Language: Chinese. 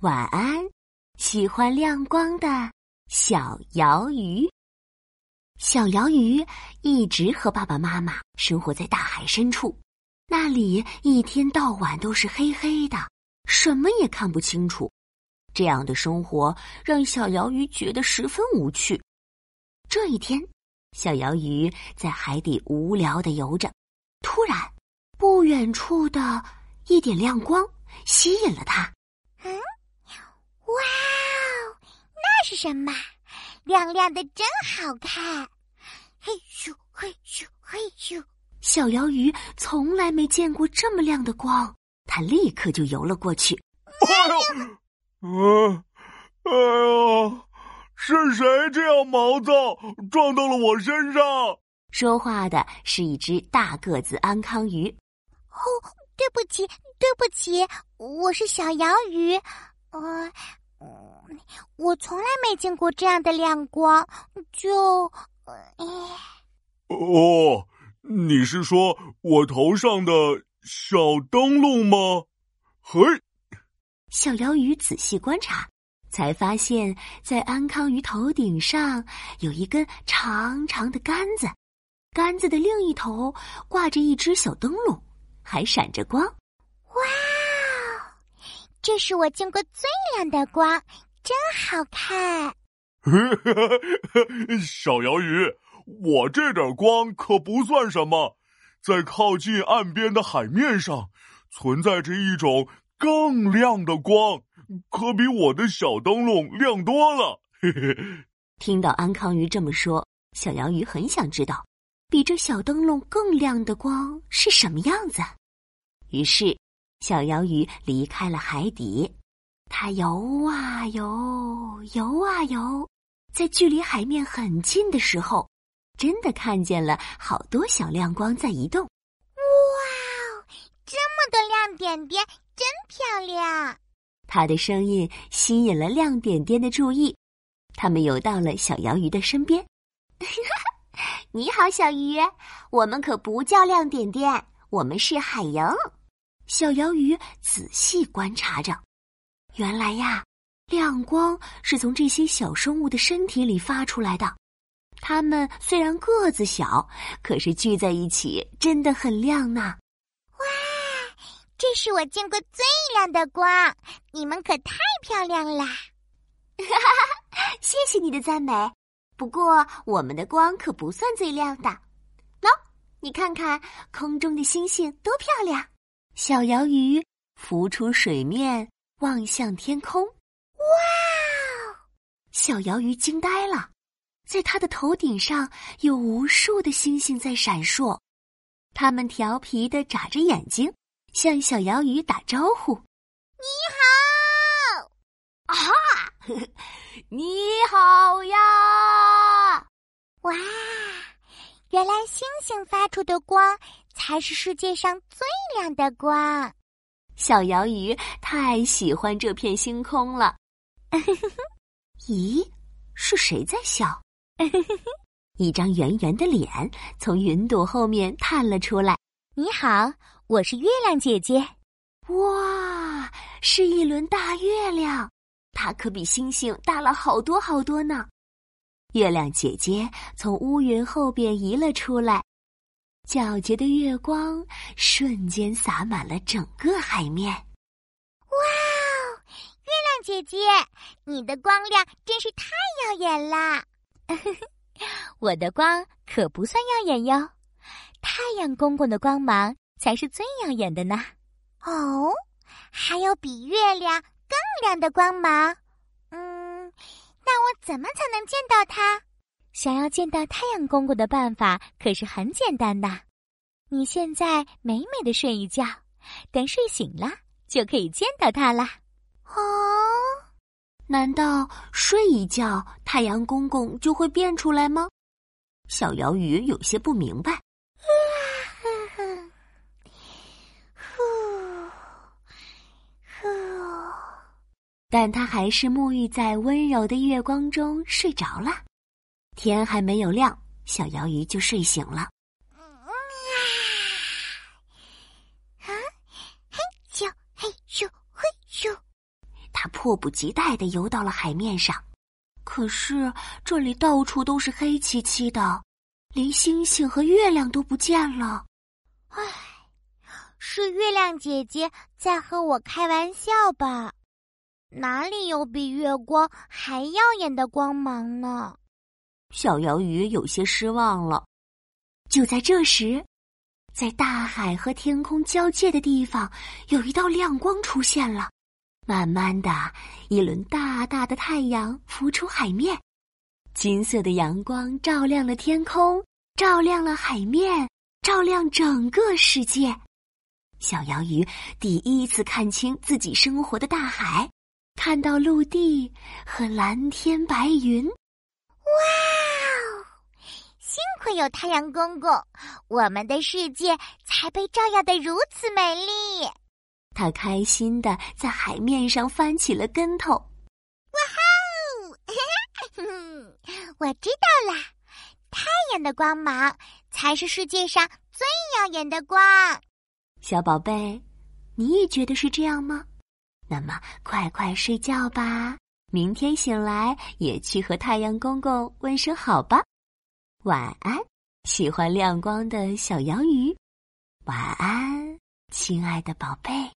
晚安，喜欢亮光的小鳐鱼。小鳐鱼一直和爸爸妈妈生活在大海深处，那里一天到晚都是黑黑的，什么也看不清楚。这样的生活让小鳐鱼觉得十分无趣。这一天，小鳐鱼在海底无聊的游着，突然，不远处的一点亮光吸引了它。嗯，哇哦，那是什么？亮亮的，真好看！嘿咻嘿咻嘿咻，小鳐鱼从来没见过这么亮的光，它立刻就游了过去。哎呦，嗯，哎呦！是谁这样毛躁，撞到了我身上？说话的是一只大个子安康鱼。哦，对不起，对不起，我是小鳐鱼。呃，我从来没见过这样的亮光，就……哦，你是说我头上的小灯笼吗？嘿，小鳐鱼仔细观察。才发现，在安康鱼头顶上有一根长长的杆子，杆子的另一头挂着一只小灯笼，还闪着光。哇，这是我见过最亮的光，真好看！小鳐鱼，我这点光可不算什么，在靠近岸边的海面上，存在着一种更亮的光。可比我的小灯笼亮多了。嘿嘿，听到安康鱼这么说，小鳐鱼很想知道，比这小灯笼更亮的光是什么样子。于是，小鳐鱼离开了海底，它游啊游，游啊游，在距离海面很近的时候，真的看见了好多小亮光在移动。哇，这么多亮点点，真漂亮！他的声音吸引了亮点点的注意，他们游到了小鳐鱼的身边。你好，小鱼，我们可不叫亮点点，我们是海洋。小鳐鱼仔细观察着，原来呀，亮光是从这些小生物的身体里发出来的。它们虽然个子小，可是聚在一起真的很亮呢。哇这是我见过最亮的光，你们可太漂亮啦！哈哈！谢谢你的赞美。不过我们的光可不算最亮的。喏，你看看空中的星星多漂亮！小鳐鱼浮出水面，望向天空。哇！小鳐鱼惊呆了，在它的头顶上有无数的星星在闪烁，它们调皮的眨着眼睛。向小鳐鱼打招呼：“你好！”啊，你好呀！哇，原来星星发出的光才是世界上最亮的光。小鳐鱼太喜欢这片星空了。咦，是谁在笑？一张圆圆的脸从云朵后面探了出来。你好。我是月亮姐姐，哇，是一轮大月亮，它可比星星大了好多好多呢。月亮姐姐从乌云后边移了出来，皎洁的月光瞬间洒满了整个海面。哇哦，月亮姐姐，你的光亮真是太耀眼了！我的光可不算耀眼哟，太阳公公的光芒。才是最耀眼的呢！哦，还有比月亮更亮的光芒。嗯，那我怎么才能见到它？想要见到太阳公公的办法可是很简单的。你现在美美的睡一觉，等睡醒了就可以见到它啦。哦，难道睡一觉太阳公公就会变出来吗？小鳐鱼有些不明白。但他还是沐浴在温柔的月光中睡着了。天还没有亮，小鳐鱼就睡醒了。啊！嘿咻嘿咻嘿咻，他它迫不及待的游到了海面上。可是这里到处都是黑漆漆的，连星星和月亮都不见了。唉，是月亮姐姐在和我开玩笑吧？哪里有比月光还耀眼的光芒呢？小鳐鱼有些失望了。就在这时，在大海和天空交界的地方，有一道亮光出现了。慢慢的，一轮大大的太阳浮出海面，金色的阳光照亮了天空，照亮了海面，照亮整个世界。小鳐鱼第一次看清自己生活的大海，看到陆地和蓝天白云。哇！幸亏有太阳公公，我们的世界才被照耀的如此美丽。他开心的在海面上翻起了跟头。哇哈！我知道啦，太阳的光芒才是世界上最耀眼的光。小宝贝，你也觉得是这样吗？那么快快睡觉吧，明天醒来也去和太阳公公问声好吧。晚安，喜欢亮光的小洋鱼。晚安，亲爱的宝贝。